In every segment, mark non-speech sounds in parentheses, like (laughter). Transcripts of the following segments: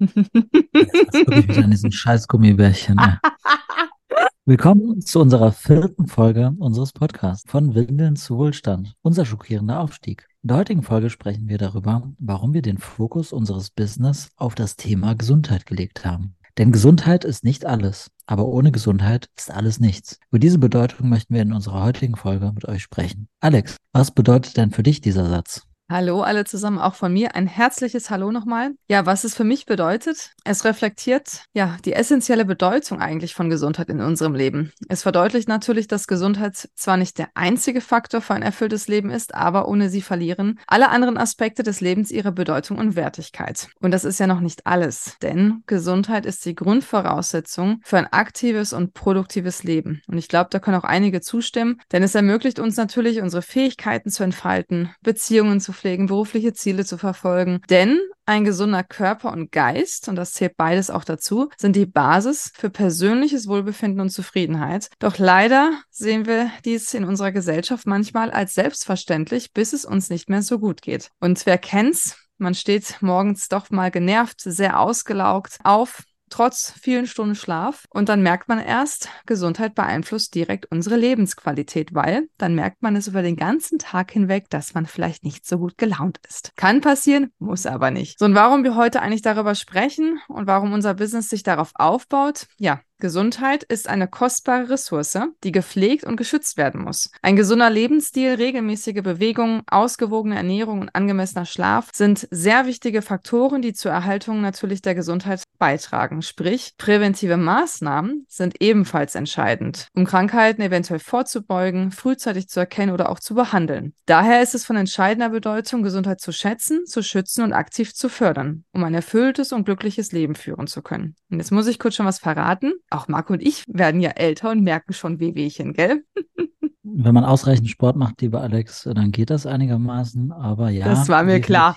Wieder an diesen scheiß Gummibärchen. Ja. (laughs) Willkommen zu unserer vierten Folge unseres Podcasts von Windeln zu Wohlstand, unser schockierender Aufstieg. In der heutigen Folge sprechen wir darüber, warum wir den Fokus unseres Business auf das Thema Gesundheit gelegt haben. Denn Gesundheit ist nicht alles, aber ohne Gesundheit ist alles nichts. Über diese Bedeutung möchten wir in unserer heutigen Folge mit euch sprechen. Alex, was bedeutet denn für dich dieser Satz? Hallo alle zusammen, auch von mir ein herzliches Hallo nochmal. Ja, was es für mich bedeutet, es reflektiert ja die essentielle Bedeutung eigentlich von Gesundheit in unserem Leben. Es verdeutlicht natürlich, dass Gesundheit zwar nicht der einzige Faktor für ein erfülltes Leben ist, aber ohne sie verlieren alle anderen Aspekte des Lebens ihre Bedeutung und Wertigkeit. Und das ist ja noch nicht alles, denn Gesundheit ist die Grundvoraussetzung für ein aktives und produktives Leben. Und ich glaube, da können auch einige zustimmen, denn es ermöglicht uns natürlich, unsere Fähigkeiten zu entfalten, Beziehungen zu pflegen, berufliche Ziele zu verfolgen. Denn ein gesunder Körper und Geist, und das zählt beides auch dazu, sind die Basis für persönliches Wohlbefinden und Zufriedenheit. Doch leider sehen wir dies in unserer Gesellschaft manchmal als selbstverständlich, bis es uns nicht mehr so gut geht. Und wer kennt's? Man steht morgens doch mal genervt, sehr ausgelaugt auf, trotz vielen Stunden Schlaf. Und dann merkt man erst, Gesundheit beeinflusst direkt unsere Lebensqualität, weil dann merkt man es über den ganzen Tag hinweg, dass man vielleicht nicht so gut gelaunt ist. Kann passieren, muss aber nicht. So, und warum wir heute eigentlich darüber sprechen und warum unser Business sich darauf aufbaut, ja, Gesundheit ist eine kostbare Ressource, die gepflegt und geschützt werden muss. Ein gesunder Lebensstil, regelmäßige Bewegung, ausgewogene Ernährung und angemessener Schlaf sind sehr wichtige Faktoren, die zur Erhaltung natürlich der Gesundheit beitragen. Sprich, präventive Maßnahmen sind ebenfalls entscheidend, um Krankheiten eventuell vorzubeugen, frühzeitig zu erkennen oder auch zu behandeln. Daher ist es von entscheidender Bedeutung, Gesundheit zu schätzen, zu schützen und aktiv zu fördern, um ein erfülltes und glückliches Leben führen zu können. Und jetzt muss ich kurz schon was verraten auch Marco und ich werden ja älter und merken schon Wehwehchen, gell? (laughs) Wenn man ausreichend Sport macht, lieber Alex, dann geht das einigermaßen. Aber ja, das war mir klar.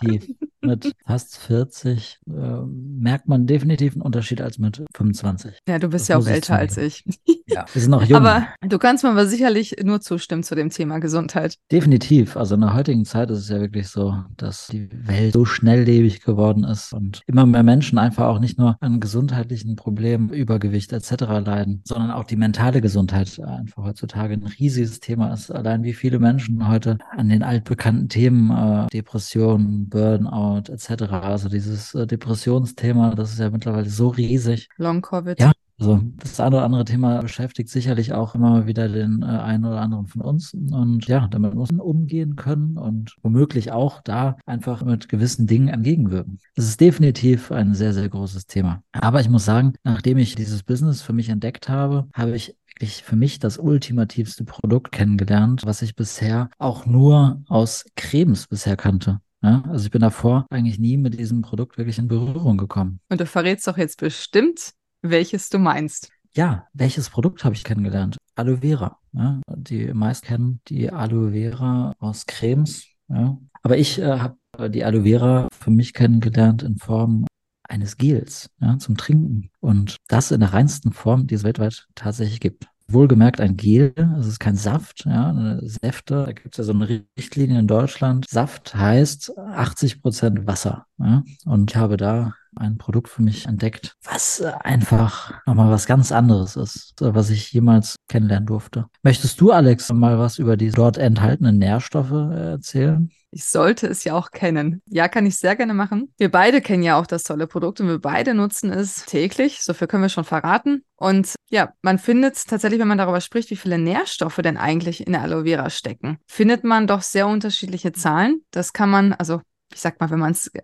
Mit (laughs) fast 40 äh, merkt man definitiv einen Unterschied als mit 25. Ja, du bist das ja auch älter als ich. Ja, wir sind noch jung. Aber du kannst mir aber sicherlich nur zustimmen zu dem Thema Gesundheit. Definitiv. Also in der heutigen Zeit ist es ja wirklich so, dass die Welt so schnelllebig geworden ist und immer mehr Menschen einfach auch nicht nur an gesundheitlichen Problemen, Übergewicht etc. leiden, sondern auch die mentale Gesundheit einfach heutzutage ein riesiges Thema ist. Allein wie viele Menschen heute an den altbekannten Themen äh, Depressionen, Burnout etc. Also dieses äh, Depressionsthema, das ist ja mittlerweile so riesig. Long Covid. Ja, also das eine oder andere Thema beschäftigt sicherlich auch immer wieder den äh, einen oder anderen von uns. Und ja, damit muss man umgehen können und womöglich auch da einfach mit gewissen Dingen entgegenwirken. Das ist definitiv ein sehr, sehr großes Thema. Aber ich muss sagen, nachdem ich dieses Business für mich entdeckt habe, habe ich wirklich für mich das ultimativste Produkt kennengelernt, was ich bisher auch nur aus Cremes bisher kannte. Ja, also ich bin davor eigentlich nie mit diesem Produkt wirklich in Berührung gekommen. Und du verrätst doch jetzt bestimmt, welches du meinst. Ja, welches Produkt habe ich kennengelernt? Aloe Vera. Ja, die meisten kennen die Aloe Vera aus Cremes. Ja. Aber ich äh, habe die Aloe Vera für mich kennengelernt in Form eines Gels ja, zum Trinken. Und das in der reinsten Form, die es weltweit tatsächlich gibt. Wohlgemerkt ein Gel, es ist kein Saft, ja, Säfte, da gibt es ja so eine Richtlinie in Deutschland. Saft heißt 80 Prozent Wasser. Ja, und ich habe da ein Produkt für mich entdeckt, was einfach nochmal was ganz anderes ist, was ich jemals kennenlernen durfte. Möchtest du, Alex, mal was über die dort enthaltenen Nährstoffe erzählen? Ich sollte es ja auch kennen. Ja, kann ich sehr gerne machen. Wir beide kennen ja auch das tolle Produkt und wir beide nutzen es täglich. So viel können wir schon verraten. Und ja, man findet tatsächlich, wenn man darüber spricht, wie viele Nährstoffe denn eigentlich in der Aloe Vera stecken, findet man doch sehr unterschiedliche Zahlen. Das kann man, also ich sag mal, wenn man es äh,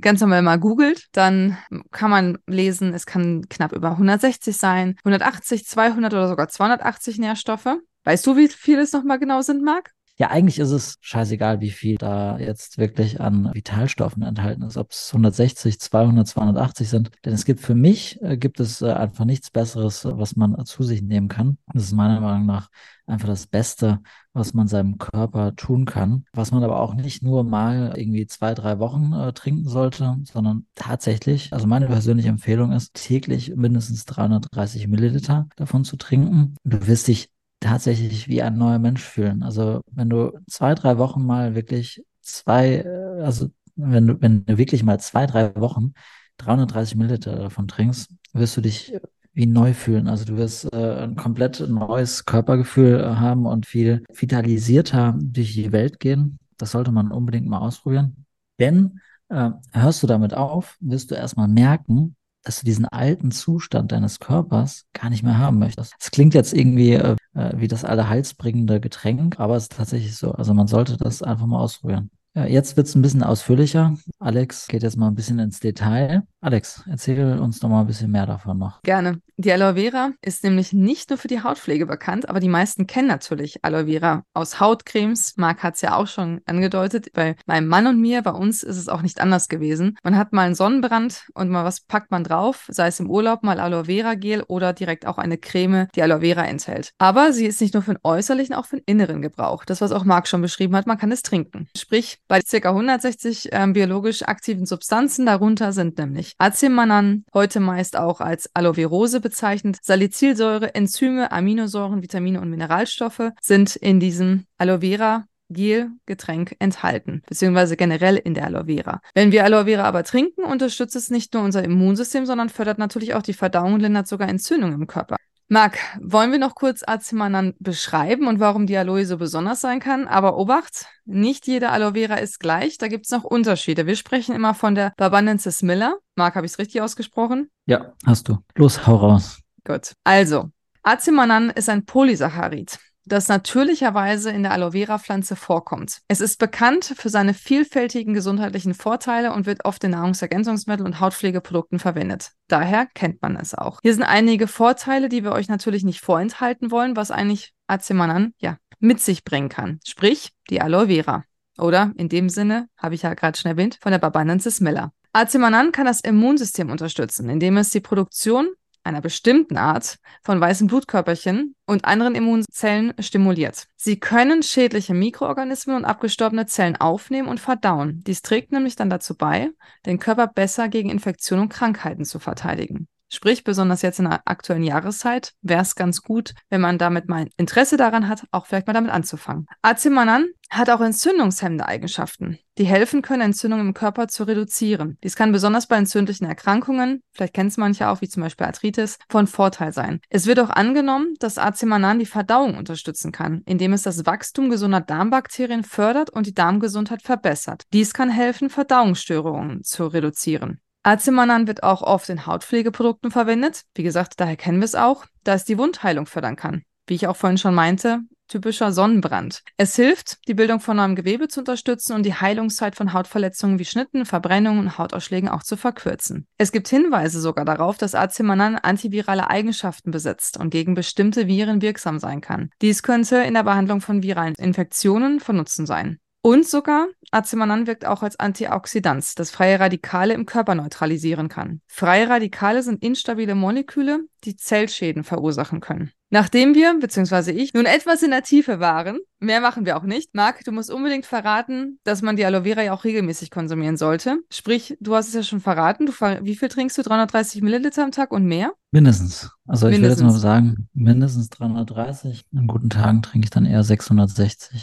ganz normal mal googelt, dann kann man lesen, es kann knapp über 160 sein, 180, 200 oder sogar 280 Nährstoffe. Weißt du, wie viel es nochmal genau sind, Marc? Ja, eigentlich ist es scheißegal, wie viel da jetzt wirklich an Vitalstoffen enthalten ist, ob es 160, 200, 280 sind. Denn es gibt für mich, äh, gibt es äh, einfach nichts Besseres, was man zu sich nehmen kann. Das ist meiner Meinung nach einfach das Beste, was man seinem Körper tun kann. Was man aber auch nicht nur mal irgendwie zwei, drei Wochen äh, trinken sollte, sondern tatsächlich, also meine persönliche Empfehlung ist, täglich mindestens 330 Milliliter davon zu trinken. Du wirst dich tatsächlich wie ein neuer Mensch fühlen. Also wenn du zwei, drei Wochen mal wirklich zwei, äh, also wenn du, wenn du wirklich mal zwei, drei Wochen 330 Milliliter davon trinkst, wirst du dich wie neu fühlen. Also du wirst äh, ein komplett neues Körpergefühl äh, haben und viel vitalisierter durch die Welt gehen. Das sollte man unbedingt mal ausprobieren. Denn äh, hörst du damit auf, wirst du erstmal merken, dass du diesen alten Zustand deines Körpers gar nicht mehr haben möchtest. Es klingt jetzt irgendwie äh, äh wie das alle heilsbringende Getränk, aber es ist tatsächlich so. Also man sollte das einfach mal ausprobieren. Ja, jetzt wird es ein bisschen ausführlicher. Alex geht jetzt mal ein bisschen ins Detail. Alex, erzähl uns doch mal ein bisschen mehr davon noch. Gerne. Die Aloe Vera ist nämlich nicht nur für die Hautpflege bekannt, aber die meisten kennen natürlich Aloe Vera aus Hautcremes. Marc hat es ja auch schon angedeutet. Bei meinem Mann und mir, bei uns ist es auch nicht anders gewesen. Man hat mal einen Sonnenbrand und mal was packt man drauf, sei es im Urlaub mal Aloe Vera Gel oder direkt auch eine Creme, die Aloe Vera enthält. Aber sie ist nicht nur für den äußerlichen, auch für den inneren Gebrauch. Das, was auch Marc schon beschrieben hat, man kann es trinken. Sprich, bei ca. 160 ähm, biologisch aktiven Substanzen darunter sind nämlich Acemanan, heute meist auch als Aloe-Verose bezeichnet, Salicylsäure, Enzyme, Aminosäuren, Vitamine und Mineralstoffe sind in diesem Aloe Vera Gel-Getränk enthalten, beziehungsweise generell in der Aloe Vera. Wenn wir Aloe Vera aber trinken, unterstützt es nicht nur unser Immunsystem, sondern fördert natürlich auch die Verdauung und lindert sogar Entzündungen im Körper. Marc, wollen wir noch kurz Azemanan beschreiben und warum die Aloe so besonders sein kann? Aber Obacht, nicht jede Aloe Vera ist gleich, da gibt es noch Unterschiede. Wir sprechen immer von der Babanensis miller. Marc, habe ich es richtig ausgesprochen? Ja, hast du. Los, hau raus. Gut. Also, Azemanan ist ein Polysaccharid das natürlicherweise in der Aloe Vera Pflanze vorkommt. Es ist bekannt für seine vielfältigen gesundheitlichen Vorteile und wird oft in Nahrungsergänzungsmitteln und Hautpflegeprodukten verwendet. Daher kennt man es auch. Hier sind einige Vorteile, die wir euch natürlich nicht vorenthalten wollen, was eigentlich Acemanan ja mit sich bringen kann. Sprich, die Aloe Vera. Oder in dem Sinne, habe ich ja gerade schon erwähnt, von der Babanensis miller. Acemanan kann das Immunsystem unterstützen, indem es die Produktion einer bestimmten Art von weißen Blutkörperchen und anderen Immunzellen stimuliert. Sie können schädliche Mikroorganismen und abgestorbene Zellen aufnehmen und verdauen. Dies trägt nämlich dann dazu bei, den Körper besser gegen Infektionen und Krankheiten zu verteidigen. Sprich, besonders jetzt in der aktuellen Jahreszeit wäre es ganz gut, wenn man damit mal Interesse daran hat, auch vielleicht mal damit anzufangen. Acemanan hat auch entzündungshemmende Eigenschaften, die helfen können, Entzündungen im Körper zu reduzieren. Dies kann besonders bei entzündlichen Erkrankungen, vielleicht kennt es manche auch, wie zum Beispiel Arthritis, von Vorteil sein. Es wird auch angenommen, dass Acemanan die Verdauung unterstützen kann, indem es das Wachstum gesunder Darmbakterien fördert und die Darmgesundheit verbessert. Dies kann helfen, Verdauungsstörungen zu reduzieren. Acemanan wird auch oft in Hautpflegeprodukten verwendet. Wie gesagt, daher kennen wir es auch, da es die Wundheilung fördern kann. Wie ich auch vorhin schon meinte, typischer Sonnenbrand. Es hilft, die Bildung von neuem Gewebe zu unterstützen und die Heilungszeit von Hautverletzungen wie Schnitten, Verbrennungen und Hautausschlägen auch zu verkürzen. Es gibt Hinweise sogar darauf, dass Acemanan antivirale Eigenschaften besitzt und gegen bestimmte Viren wirksam sein kann. Dies könnte in der Behandlung von viralen Infektionen von Nutzen sein. Und sogar Acemanan wirkt auch als Antioxidant, das freie Radikale im Körper neutralisieren kann. Freie Radikale sind instabile Moleküle, die Zellschäden verursachen können. Nachdem wir, beziehungsweise ich, nun etwas in der Tiefe waren, mehr machen wir auch nicht. Marc, du musst unbedingt verraten, dass man die Aloe Vera ja auch regelmäßig konsumieren sollte. Sprich, du hast es ja schon verraten. Du, wie viel trinkst du? 330 Milliliter am Tag und mehr? Mindestens. Also ich würde jetzt mal sagen, mindestens 330. An guten Tagen trinke ich dann eher 660.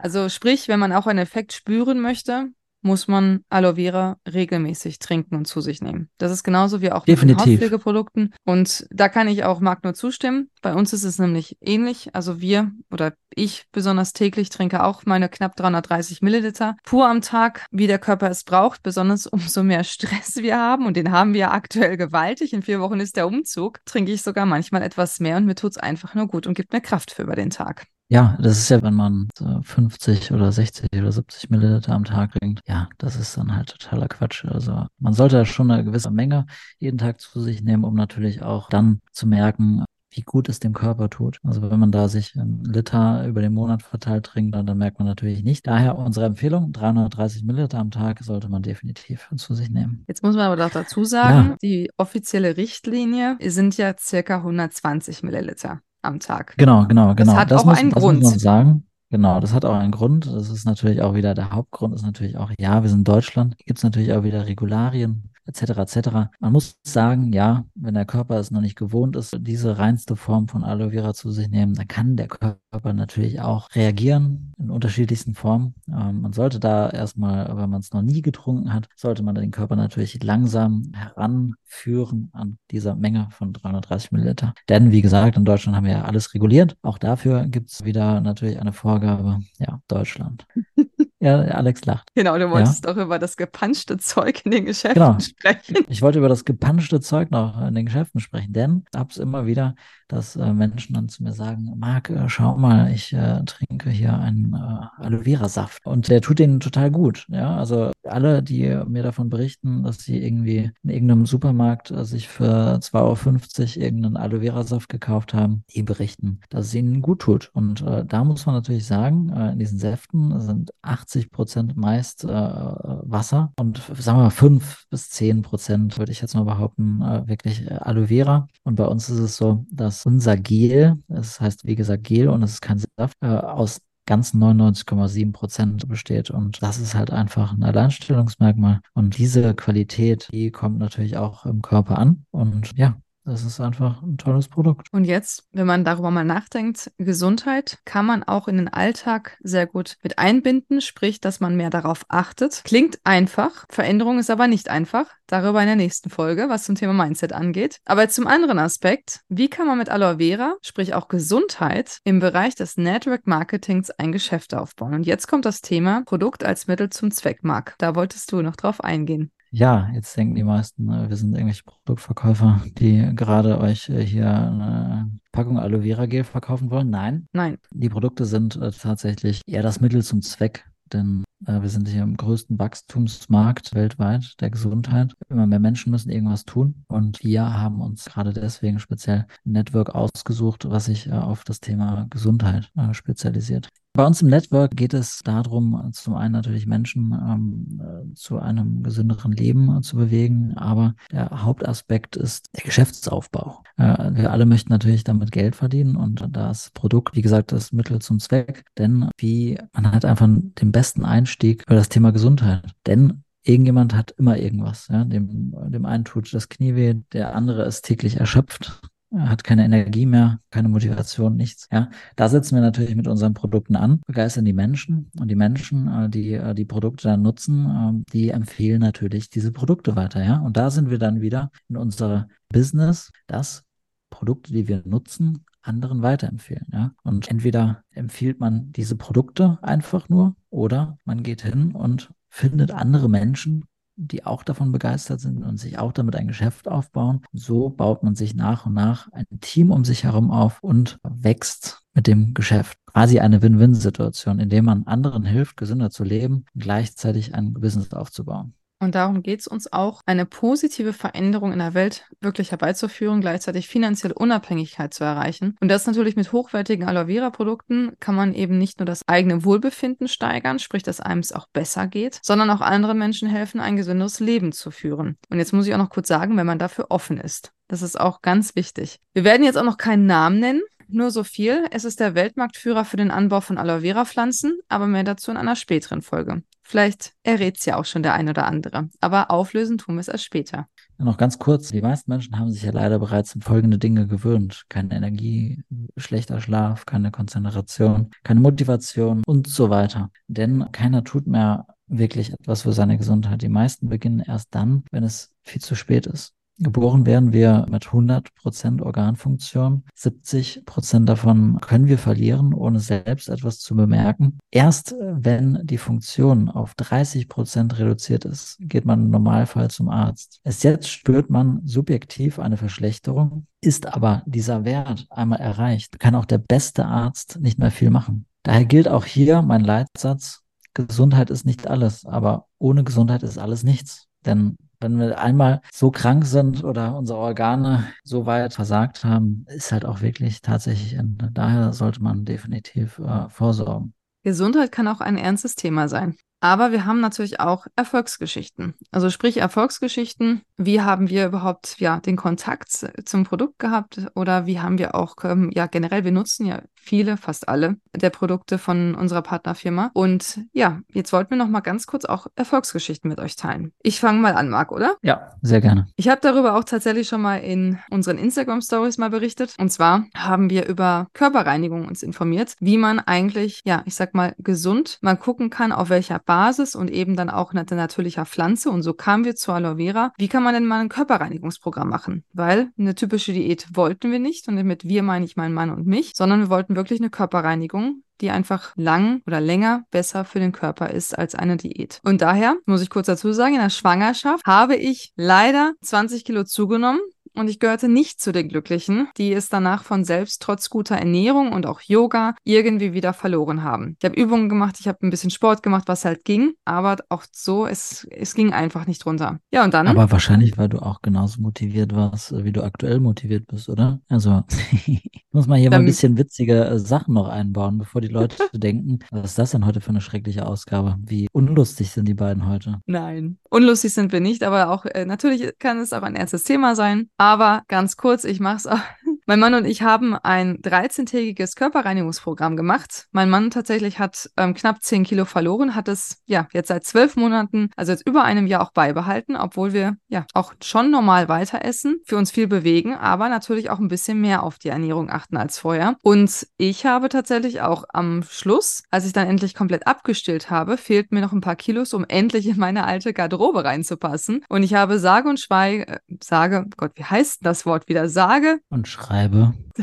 Also sprich, wenn man auch einen Effekt spüren möchte, muss man Aloe Vera regelmäßig trinken und zu sich nehmen. Das ist genauso wie auch Definitiv. mit den Hautpflegeprodukten. Und da kann ich auch Marc nur zustimmen. Bei uns ist es nämlich ähnlich. Also wir oder ich besonders täglich trinke auch meine knapp 330 Milliliter pur am Tag, wie der Körper es braucht. Besonders (laughs) umso mehr Stress wir haben und den haben wir aktuell gewaltig. In vier Wochen ist der Umzug. Trinke ich sogar manchmal etwas mehr und mir tut es einfach nur gut und gibt mir Kraft für über den Tag. Ja, das ist ja, wenn man 50 oder 60 oder 70 Milliliter am Tag trinkt. Ja, das ist dann halt totaler Quatsch. Also man sollte ja schon eine gewisse Menge jeden Tag zu sich nehmen, um natürlich auch dann zu merken, wie gut es dem Körper tut. Also wenn man da sich einen Liter über den Monat verteilt trinkt, dann, dann merkt man natürlich nicht. Daher unsere Empfehlung, 330 Milliliter am Tag sollte man definitiv zu sich nehmen. Jetzt muss man aber doch dazu sagen, ja. die offizielle Richtlinie sind ja circa 120 Milliliter am Tag. Genau, genau, genau. Das hat das auch muss, einen das Grund. Muss man sagen. Genau, das hat auch einen Grund. Das ist natürlich auch wieder der Hauptgrund, ist natürlich auch, ja, wir sind Deutschland. Gibt es natürlich auch wieder Regularien. Etc. etc. Man muss sagen, ja, wenn der Körper es noch nicht gewohnt ist, diese reinste Form von Aloe Vera zu sich nehmen, dann kann der Körper natürlich auch reagieren in unterschiedlichsten Formen. Ähm, man sollte da erstmal, wenn man es noch nie getrunken hat, sollte man den Körper natürlich langsam heranführen an dieser Menge von 330 Milliliter. Denn wie gesagt, in Deutschland haben wir ja alles reguliert. Auch dafür gibt es wieder natürlich eine Vorgabe. Ja, Deutschland. (laughs) Ja, Alex lacht. Genau, du wolltest ja? doch über das gepanschte Zeug in den Geschäften genau. sprechen. Ich wollte über das gepanschte Zeug noch in den Geschäften sprechen, denn ich habe es immer wieder, dass äh, Menschen dann zu mir sagen, Marc, äh, schau mal, ich äh, trinke hier einen äh, Aloe Vera Saft und der tut denen total gut. Ja, also alle, die mir davon berichten, dass sie irgendwie in irgendeinem Supermarkt äh, sich für 2,50 Euro irgendeinen Aloe Vera Saft gekauft haben, die berichten, dass es ihnen gut tut. Und äh, da muss man natürlich sagen, in diesen Säften sind 80 80 Prozent meist Wasser und sagen wir mal 5 bis 10 Prozent, würde ich jetzt mal behaupten, wirklich Aloe Vera. Und bei uns ist es so, dass unser Gel, das heißt wie gesagt Gel und es ist kein Saft, äh, aus ganz 99,7 Prozent besteht. Und das ist halt einfach ein Alleinstellungsmerkmal. Und diese Qualität, die kommt natürlich auch im Körper an. Und ja, das ist einfach ein tolles Produkt. Und jetzt, wenn man darüber mal nachdenkt, Gesundheit kann man auch in den Alltag sehr gut mit einbinden, sprich, dass man mehr darauf achtet. Klingt einfach, Veränderung ist aber nicht einfach. Darüber in der nächsten Folge, was zum Thema Mindset angeht. Aber zum anderen Aspekt, wie kann man mit Aloe Vera, sprich auch Gesundheit, im Bereich des Network Marketings ein Geschäft aufbauen? Und jetzt kommt das Thema Produkt als Mittel zum Zweck, Marc. Da wolltest du noch drauf eingehen. Ja, jetzt denken die meisten, äh, wir sind irgendwelche Produktverkäufer, die gerade euch äh, hier eine Packung Aloe Vera Gel verkaufen wollen. Nein. Nein. Die Produkte sind äh, tatsächlich eher das Mittel zum Zweck, denn wir sind hier im größten Wachstumsmarkt weltweit der Gesundheit. Immer mehr Menschen müssen irgendwas tun und wir haben uns gerade deswegen speziell ein Network ausgesucht, was sich äh, auf das Thema Gesundheit äh, spezialisiert. Bei uns im Network geht es darum, zum einen natürlich Menschen ähm, äh, zu einem gesünderen Leben äh, zu bewegen, aber der Hauptaspekt ist der Geschäftsaufbau. Äh, wir alle möchten natürlich damit Geld verdienen und das Produkt, wie gesagt, das Mittel zum Zweck, denn wie man hat einfach den besten Einstieg für das Thema Gesundheit. Denn irgendjemand hat immer irgendwas. Ja? Dem, dem einen tut das Knie weh, der andere ist täglich erschöpft hat keine Energie mehr, keine Motivation, nichts. Ja, da setzen wir natürlich mit unseren Produkten an, begeistern die Menschen und die Menschen, äh, die äh, die Produkte dann nutzen, ähm, die empfehlen natürlich diese Produkte weiter. Ja, und da sind wir dann wieder in unserer Business, dass Produkte, die wir nutzen, anderen weiterempfehlen. Ja? Und entweder empfiehlt man diese Produkte einfach nur oder man geht hin und findet andere Menschen, die auch davon begeistert sind und sich auch damit ein Geschäft aufbauen. So baut man sich nach und nach ein Team um sich herum auf und wächst mit dem Geschäft. Quasi eine Win-Win-Situation, in der man anderen hilft, gesünder zu leben und gleichzeitig ein Business aufzubauen. Und darum geht es uns auch, eine positive Veränderung in der Welt wirklich herbeizuführen, gleichzeitig finanzielle Unabhängigkeit zu erreichen. Und das natürlich mit hochwertigen Aloe Vera Produkten kann man eben nicht nur das eigene Wohlbefinden steigern, sprich, dass einem es auch besser geht, sondern auch anderen Menschen helfen, ein gesünderes Leben zu führen. Und jetzt muss ich auch noch kurz sagen, wenn man dafür offen ist. Das ist auch ganz wichtig. Wir werden jetzt auch noch keinen Namen nennen, nur so viel. Es ist der Weltmarktführer für den Anbau von Aloe Vera Pflanzen, aber mehr dazu in einer späteren Folge. Vielleicht errät es ja auch schon der ein oder andere. Aber auflösen tun wir es erst später. Ja, noch ganz kurz. Die meisten Menschen haben sich ja leider bereits an folgende Dinge gewöhnt. Keine Energie, schlechter Schlaf, keine Konzentration, keine Motivation und so weiter. Denn keiner tut mehr wirklich etwas für seine Gesundheit. Die meisten beginnen erst dann, wenn es viel zu spät ist. Geboren werden wir mit 100% Organfunktion. 70% davon können wir verlieren, ohne selbst etwas zu bemerken. Erst äh, wenn die Funktion auf 30% reduziert ist, geht man im Normalfall zum Arzt. Erst jetzt spürt man subjektiv eine Verschlechterung. Ist aber dieser Wert einmal erreicht, kann auch der beste Arzt nicht mehr viel machen. Daher gilt auch hier mein Leitsatz, Gesundheit ist nicht alles, aber ohne Gesundheit ist alles nichts. Denn wenn wir einmal so krank sind oder unsere Organe so weit versagt haben, ist halt auch wirklich tatsächlich. Daher sollte man definitiv äh, vorsorgen. Gesundheit kann auch ein ernstes Thema sein. Aber wir haben natürlich auch Erfolgsgeschichten. Also sprich Erfolgsgeschichten. Wie haben wir überhaupt ja den Kontakt zum Produkt gehabt oder wie haben wir auch ähm, ja generell wir nutzen ja viele, fast alle der Produkte von unserer Partnerfirma. Und ja, jetzt wollten wir noch mal ganz kurz auch Erfolgsgeschichten mit euch teilen. Ich fange mal an, Marc, oder? Ja, sehr gerne. Ich habe darüber auch tatsächlich schon mal in unseren Instagram Stories mal berichtet. Und zwar haben wir über Körperreinigung uns informiert, wie man eigentlich, ja, ich sag mal, gesund mal gucken kann, auf welcher Basis und eben dann auch natürlicher Pflanze. Und so kamen wir zu Aloe Vera. Wie kann man denn mal ein Körperreinigungsprogramm machen? Weil eine typische Diät wollten wir nicht. Und mit wir meine ich meinen Mann und mich, sondern wir wollten wirklich eine Körperreinigung, die einfach lang oder länger besser für den Körper ist als eine Diät. Und daher muss ich kurz dazu sagen, in der Schwangerschaft habe ich leider 20 Kilo zugenommen und ich gehörte nicht zu den Glücklichen, die es danach von selbst trotz guter Ernährung und auch Yoga irgendwie wieder verloren haben. Ich habe Übungen gemacht, ich habe ein bisschen Sport gemacht, was halt ging, aber auch so, es, es ging einfach nicht runter. Ja, und dann. Aber wahrscheinlich, weil du auch genauso motiviert warst, wie du aktuell motiviert bist, oder? Also, (laughs) ich muss mal hier mal ein bisschen witzige äh, Sachen noch einbauen, bevor die Leute denken, was ist das denn heute für eine schreckliche Ausgabe? Wie unlustig sind die beiden heute? Nein, unlustig sind wir nicht, aber auch äh, natürlich kann es auch ein ernstes Thema sein. Aber ganz kurz, ich mache es auch. Mein Mann und ich haben ein 13-tägiges Körperreinigungsprogramm gemacht. Mein Mann tatsächlich hat ähm, knapp 10 Kilo verloren, hat es ja jetzt seit zwölf Monaten, also jetzt über einem Jahr auch beibehalten, obwohl wir ja auch schon normal weiter essen, für uns viel bewegen, aber natürlich auch ein bisschen mehr auf die Ernährung achten als vorher. Und ich habe tatsächlich auch am Schluss, als ich dann endlich komplett abgestillt habe, fehlt mir noch ein paar Kilos, um endlich in meine alte Garderobe reinzupassen. Und ich habe sage und schweige, äh, sage, Gott, wie heißt das Wort wieder? Sage und schreibe.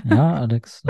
Ja, Alex.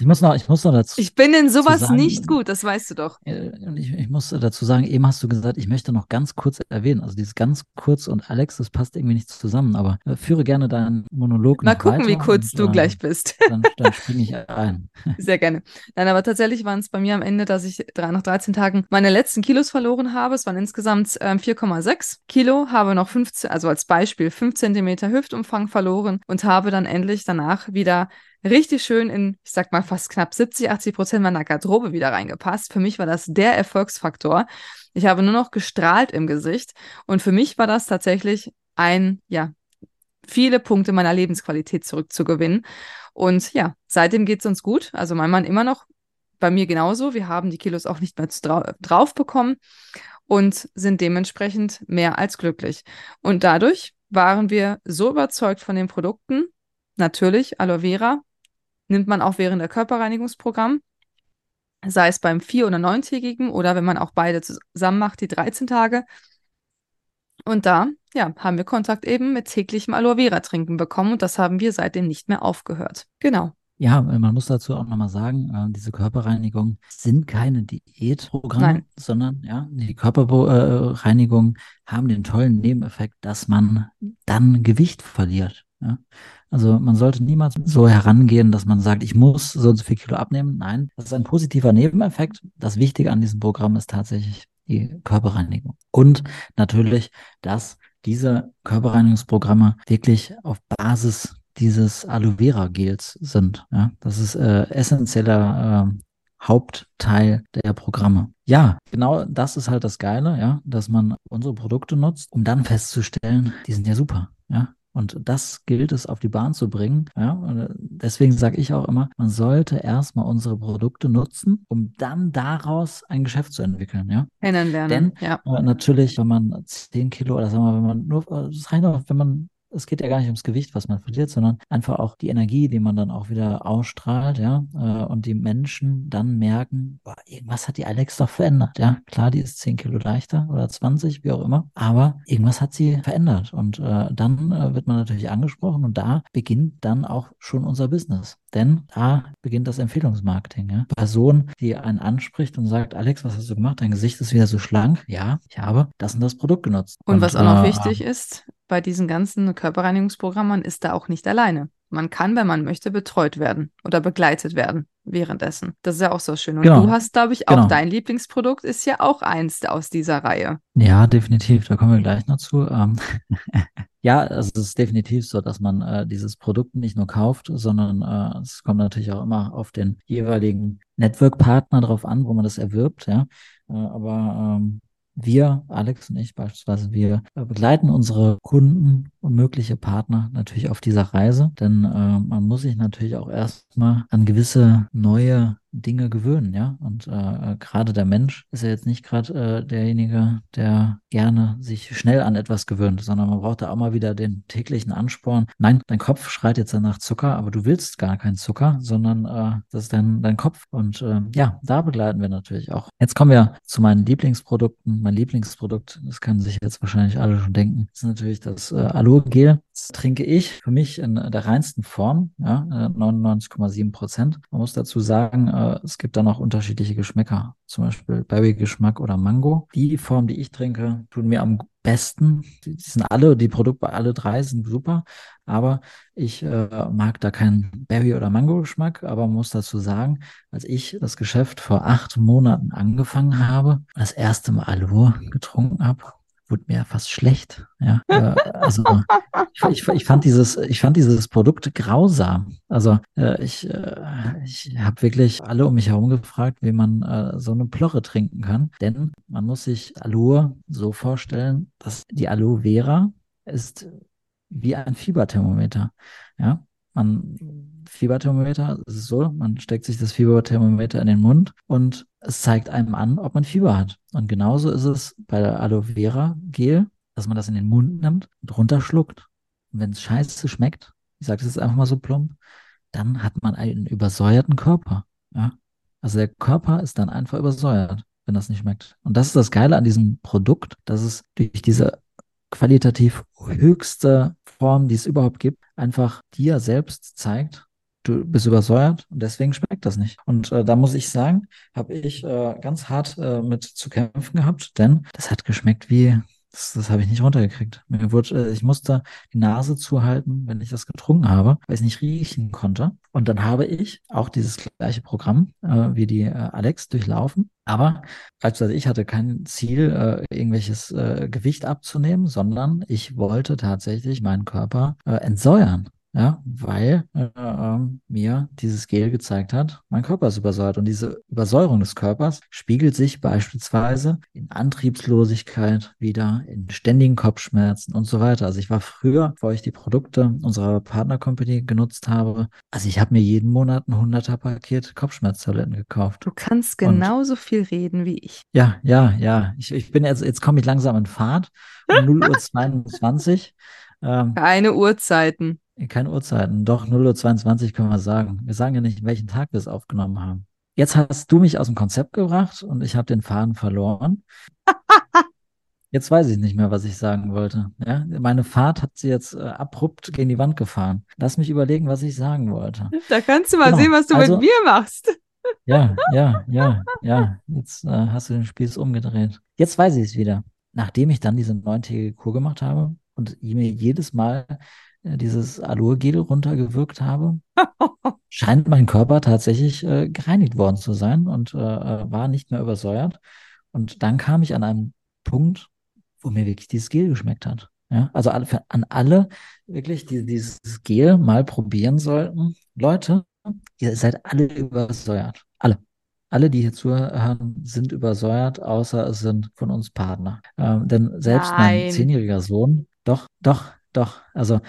ich muss noch, ich muss noch dazu. Ich bin in sowas sagen, nicht gut, das weißt du doch. Ich, ich muss dazu sagen, eben hast du gesagt, ich möchte noch ganz kurz erwähnen. Also dieses ganz kurz und Alex, das passt irgendwie nicht zusammen, aber äh, führe gerne deinen Monolog. Mal gucken, wie kurz und, du äh, gleich bist. Dann, dann springe ich ein. (laughs) Sehr gerne. Nein, aber tatsächlich waren es bei mir am Ende, dass ich nach 13 Tagen meine letzten Kilos verloren habe. Es waren insgesamt äh, 4,6 Kilo, habe noch 15, also als Beispiel 5 Zentimeter Hüftumfang verloren und habe dann endlich danach wieder richtig schön in, ich sag mal, fast knapp 70, 80 Prozent meiner Garderobe wieder reingepasst. Für mich war das der Erfolgsfaktor. Ich habe nur noch gestrahlt im Gesicht und für mich war das tatsächlich ein, ja, viele Punkte meiner Lebensqualität zurückzugewinnen. Und ja, seitdem geht es uns gut. Also mein Mann immer noch, bei mir genauso. Wir haben die Kilos auch nicht mehr drauf bekommen und sind dementsprechend mehr als glücklich. Und dadurch waren wir so überzeugt von den Produkten, natürlich Aloe Vera, nimmt man auch während der Körperreinigungsprogramm, sei es beim vier- oder neuntägigen oder wenn man auch beide zusammen macht, die 13 Tage. Und da, ja, haben wir Kontakt eben mit täglichem Aloe Vera trinken bekommen und das haben wir seitdem nicht mehr aufgehört. Genau. Ja, man muss dazu auch nochmal sagen, äh, diese Körperreinigung sind keine Diätprogramme, Nein. sondern ja, die Körperreinigung haben den tollen Nebeneffekt, dass man dann Gewicht verliert. Ja? Also man sollte niemals so herangehen, dass man sagt, ich muss so und so viel Kilo abnehmen. Nein, das ist ein positiver Nebeneffekt. Das Wichtige an diesem Programm ist tatsächlich die Körperreinigung. Und natürlich, dass diese Körperreinigungsprogramme wirklich auf Basis dieses Aloe Vera Gels sind. Ja, das ist äh, essentieller äh, Hauptteil der Programme. Ja, genau das ist halt das Geile, ja, dass man unsere Produkte nutzt, um dann festzustellen, die sind ja super. Ja, und das gilt es auf die Bahn zu bringen. Ja? Äh, deswegen sage ich auch immer, man sollte erstmal unsere Produkte nutzen, um dann daraus ein Geschäft zu entwickeln. Ja? Kennenlernen. Denn ja. äh, natürlich, wenn man 10 Kilo oder sagen wir mal, wenn man nur, äh, das reicht auch, wenn man es geht ja gar nicht ums Gewicht, was man verliert, sondern einfach auch die Energie, die man dann auch wieder ausstrahlt, ja, äh, und die Menschen dann merken, boah, irgendwas hat die Alex doch verändert, ja. Klar, die ist 10 Kilo leichter oder 20, wie auch immer, aber irgendwas hat sie verändert und äh, dann äh, wird man natürlich angesprochen und da beginnt dann auch schon unser Business. Denn da beginnt das Empfehlungsmarketing. Ja? Person, die einen anspricht und sagt, Alex, was hast du gemacht? Dein Gesicht ist wieder so schlank. Ja, ich habe das und das Produkt genutzt. Und, und was auch noch äh, wichtig ist, bei diesen ganzen Körperreinigungsprogrammen ist da auch nicht alleine. Man kann, wenn man möchte, betreut werden oder begleitet werden währenddessen. Das ist ja auch so schön. Und genau. du hast, glaube ich, auch genau. dein Lieblingsprodukt ist ja auch eins aus dieser Reihe. Ja, definitiv. Da kommen wir gleich noch zu. Ähm, (laughs) ja, also es ist definitiv so, dass man äh, dieses Produkt nicht nur kauft, sondern äh, es kommt natürlich auch immer auf den jeweiligen Network-Partner drauf an, wo man das erwirbt. Ja, äh, aber ähm, wir, Alex und ich beispielsweise, wir äh, begleiten unsere Kunden und mögliche Partner natürlich auf dieser Reise, denn äh, man muss sich natürlich auch erstmal an gewisse neue Dinge gewöhnen, ja. Und äh, gerade der Mensch ist ja jetzt nicht gerade äh, derjenige, der gerne sich schnell an etwas gewöhnt, sondern man braucht da auch mal wieder den täglichen Ansporn. Nein, dein Kopf schreit jetzt danach Zucker, aber du willst gar keinen Zucker, sondern äh, das ist dein, dein Kopf. Und äh, ja, da begleiten wir natürlich auch. Jetzt kommen wir zu meinen Lieblingsprodukten. Mein Lieblingsprodukt, das können sich jetzt wahrscheinlich alle schon denken, ist natürlich das äh, Aloe-Gel. Das trinke ich für mich in der reinsten Form, ja, 99,7 Prozent. Man muss dazu sagen, äh, es gibt da noch unterschiedliche Geschmäcker, zum Beispiel Berry-Geschmack oder Mango. Die Form, die ich trinke, tun mir am besten. Die, sind alle, die Produkte, alle drei sind super, aber ich äh, mag da keinen Berry- oder Mango-Geschmack, aber muss dazu sagen, als ich das Geschäft vor acht Monaten angefangen habe, das erste Mal Aloe getrunken habe, wurde mir fast schlecht. Ja, (laughs) äh, also ich, ich, fand dieses, ich fand dieses Produkt grausam. Also äh, ich, äh, ich habe wirklich alle um mich herum gefragt, wie man so eine Plörre trinken kann. Denn man muss sich Aloe so vorstellen, dass die Aloe Vera ist wie ein Fieberthermometer. Ja, man Fieberthermometer, es ist so, man steckt sich das Fieberthermometer in den Mund und es zeigt einem an, ob man Fieber hat. Und genauso ist es bei der Aloe Vera Gel, dass man das in den Mund nimmt und runterschluckt. Und wenn es scheiße schmeckt, ich sage das jetzt einfach mal so plump, dann hat man einen übersäuerten Körper. Ja? Also der Körper ist dann einfach übersäuert, wenn das nicht schmeckt. Und das ist das Geile an diesem Produkt, dass es durch diese qualitativ höchste Form, die es überhaupt gibt, einfach dir selbst zeigt, du bist übersäuert und deswegen schmeckt das nicht. Und äh, da muss ich sagen, habe ich äh, ganz hart äh, mit zu kämpfen gehabt, denn das hat geschmeckt wie das, das habe ich nicht runtergekriegt. Mir wurde, äh, ich musste die Nase zuhalten, wenn ich das getrunken habe, weil ich nicht riechen konnte. Und dann habe ich auch dieses gleiche Programm äh, wie die äh, Alex durchlaufen. Aber also ich hatte kein Ziel, äh, irgendwelches äh, Gewicht abzunehmen, sondern ich wollte tatsächlich meinen Körper äh, entsäuern. Ja, weil äh, äh, mir dieses Gel gezeigt hat, mein Körper ist übersäuert. Und diese Übersäuerung des Körpers spiegelt sich beispielsweise in Antriebslosigkeit wieder, in ständigen Kopfschmerzen und so weiter. Also ich war früher, bevor ich die Produkte unserer Partner-Company genutzt habe, also ich habe mir jeden Monat ein 100er Paket Kopfschmerztabletten gekauft. Du kannst genauso und, viel reden wie ich. Ja, ja, ja. Ich, ich bin jetzt, jetzt komme ich langsam in Fahrt. (laughs) Um 0.22 Uhr. Ähm, Keine Uhrzeiten. Keine Uhrzeiten. Doch, 0.22 Uhr können wir sagen. Wir sagen ja nicht, welchen Tag wir es aufgenommen haben. Jetzt hast du mich aus dem Konzept gebracht und ich habe den Faden verloren. (laughs) Jetzt weiß ich nicht mehr, was ich sagen wollte. Ja, meine Fahrt hat sie jetzt äh, abrupt gegen die Wand gefahren. Lass mich überlegen, was ich sagen wollte. Da kannst du mal genau. sehen, was du also, mit mir machst. Ja, (laughs) ja, ja, ja. Jetzt äh, hast du den Spieß umgedreht. Jetzt weiß ich es wieder. Nachdem ich dann diese neuntägige Kur gemacht habe und mir jedes Mal äh, dieses Aloe-Gel runtergewirkt habe, (laughs) scheint mein Körper tatsächlich äh, gereinigt worden zu sein und äh, äh, war nicht mehr übersäuert. Und dann kam ich an einen Punkt, wo mir wirklich dieses Gel geschmeckt hat. Ja, also alle, an alle wirklich, die dieses Gel mal probieren sollten. Leute, ihr seid alle übersäuert. Alle. Alle, die hier zuhören, sind übersäuert, außer es sind von uns Partner. Ähm, denn selbst Nein. mein zehnjähriger Sohn, doch, doch, doch, also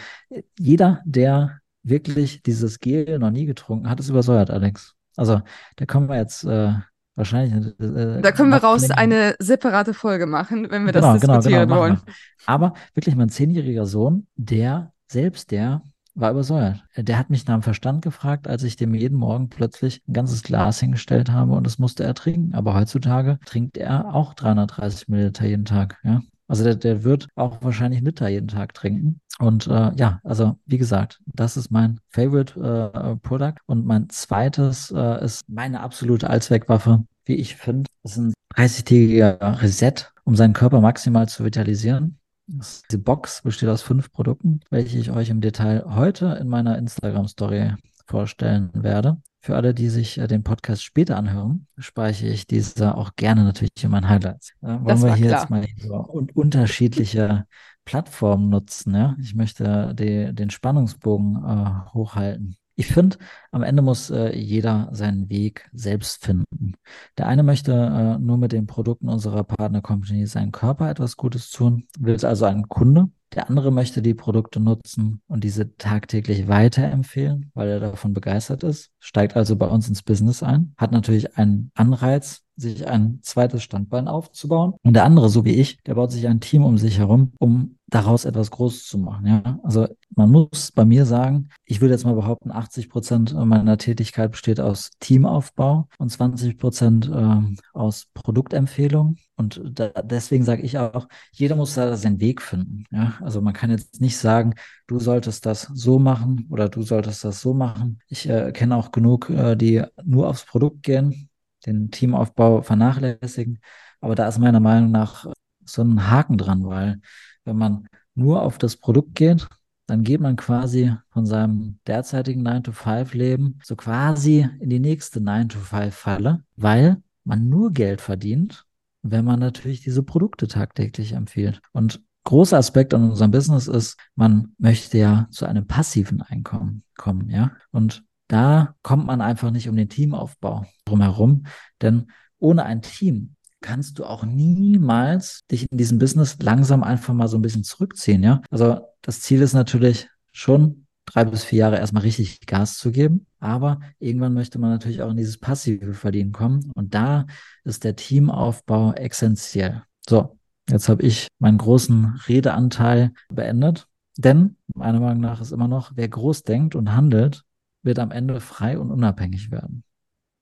jeder, der wirklich dieses Gel noch nie getrunken hat, ist übersäuert, Alex. Also da können wir jetzt äh, wahrscheinlich. Äh, da können wir raus eine separate Folge machen, wenn wir genau, das genau, diskutieren genau, genau, wollen. Aber wirklich mein zehnjähriger Sohn, der selbst der war übersäuert. Der hat mich nach dem Verstand gefragt, als ich dem jeden Morgen plötzlich ein ganzes Glas hingestellt habe und das musste er trinken. Aber heutzutage trinkt er auch 330 Milliliter jeden Tag. Ja? Also der, der wird auch wahrscheinlich Liter jeden Tag trinken. Und äh, ja, also wie gesagt, das ist mein Favorite äh, Product. Und mein zweites äh, ist meine absolute Allzweckwaffe, wie ich finde. Das ist ein 30-tägiger Reset, um seinen Körper maximal zu vitalisieren. Diese Box besteht aus fünf Produkten, welche ich euch im Detail heute in meiner Instagram-Story vorstellen werde. Für alle, die sich äh, den Podcast später anhören, speichere ich diese auch gerne natürlich in meinen Highlights. Äh, wollen das wir hier klar. jetzt mal so un unterschiedliche Plattformen nutzen? Ja? Ich möchte die, den Spannungsbogen äh, hochhalten. Ich finde, am Ende muss äh, jeder seinen Weg selbst finden. Der eine möchte äh, nur mit den Produkten unserer Partner Company seinen Körper etwas Gutes tun, will also ein Kunde. Der andere möchte die Produkte nutzen und diese tagtäglich weiterempfehlen, weil er davon begeistert ist, steigt also bei uns ins Business ein, hat natürlich einen Anreiz, sich ein zweites Standbein aufzubauen. Und der andere, so wie ich, der baut sich ein Team um sich herum, um daraus etwas Großes zu machen. Ja, also man muss bei mir sagen, ich würde jetzt mal behaupten, 80 Prozent meiner Tätigkeit besteht aus Teamaufbau und 20 Prozent äh, aus Produktempfehlung. Und da, deswegen sage ich auch, jeder muss da seinen Weg finden. Ja, also man kann jetzt nicht sagen, du solltest das so machen oder du solltest das so machen. Ich äh, kenne auch genug, äh, die nur aufs Produkt gehen den Teamaufbau vernachlässigen. Aber da ist meiner Meinung nach so ein Haken dran, weil wenn man nur auf das Produkt geht, dann geht man quasi von seinem derzeitigen 9-to-5-Leben so quasi in die nächste 9-to-5-Falle, weil man nur Geld verdient, wenn man natürlich diese Produkte tagtäglich empfiehlt. Und großer Aspekt an unserem Business ist, man möchte ja zu einem passiven Einkommen kommen, ja. Und da kommt man einfach nicht um den Teamaufbau drumherum, denn ohne ein Team kannst du auch niemals dich in diesem Business langsam einfach mal so ein bisschen zurückziehen, ja. Also das Ziel ist natürlich schon drei bis vier Jahre erstmal richtig Gas zu geben, aber irgendwann möchte man natürlich auch in dieses passive Verdienen kommen und da ist der Teamaufbau essentiell. So, jetzt habe ich meinen großen Redeanteil beendet, denn meiner Meinung nach ist immer noch, wer groß denkt und handelt, wird am Ende frei und unabhängig werden.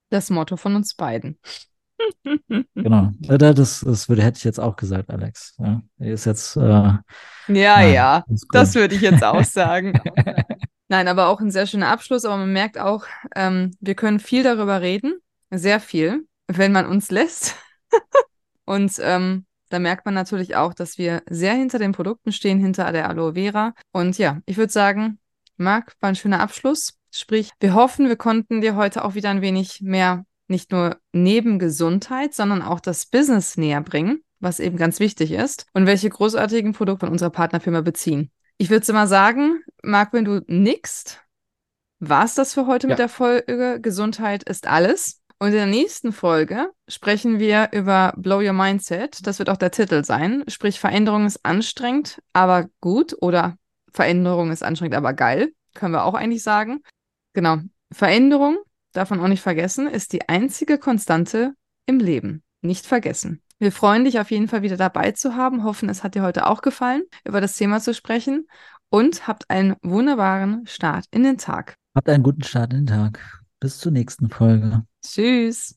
Das Motto von uns beiden. (laughs) genau. Äh, das, das würde, hätte ich jetzt auch gesagt, Alex. Ja, ist jetzt. Äh, ja, ja, ja das würde ich jetzt auch (laughs) sagen. Nein, aber auch ein sehr schöner Abschluss. Aber man merkt auch, ähm, wir können viel darüber reden, sehr viel, wenn man uns lässt. (laughs) und ähm, da merkt man natürlich auch, dass wir sehr hinter den Produkten stehen, hinter der Aloe Vera. Und ja, ich würde sagen, Marc, war ein schöner Abschluss. Sprich, wir hoffen, wir konnten dir heute auch wieder ein wenig mehr nicht nur neben Gesundheit, sondern auch das Business näher bringen, was eben ganz wichtig ist und welche großartigen Produkte von unserer Partnerfirma beziehen. Ich würde mal sagen, Marc, wenn du nickst, war es das für heute ja. mit der Folge Gesundheit ist alles. Und in der nächsten Folge sprechen wir über Blow Your Mindset. Das wird auch der Titel sein. Sprich, Veränderung ist anstrengend, aber gut oder Veränderung ist anstrengend, aber geil. Können wir auch eigentlich sagen. Genau. Veränderung, davon auch nicht vergessen, ist die einzige Konstante im Leben. Nicht vergessen. Wir freuen dich auf jeden Fall wieder dabei zu haben, hoffen, es hat dir heute auch gefallen, über das Thema zu sprechen und habt einen wunderbaren Start in den Tag. Habt einen guten Start in den Tag. Bis zur nächsten Folge. Tschüss.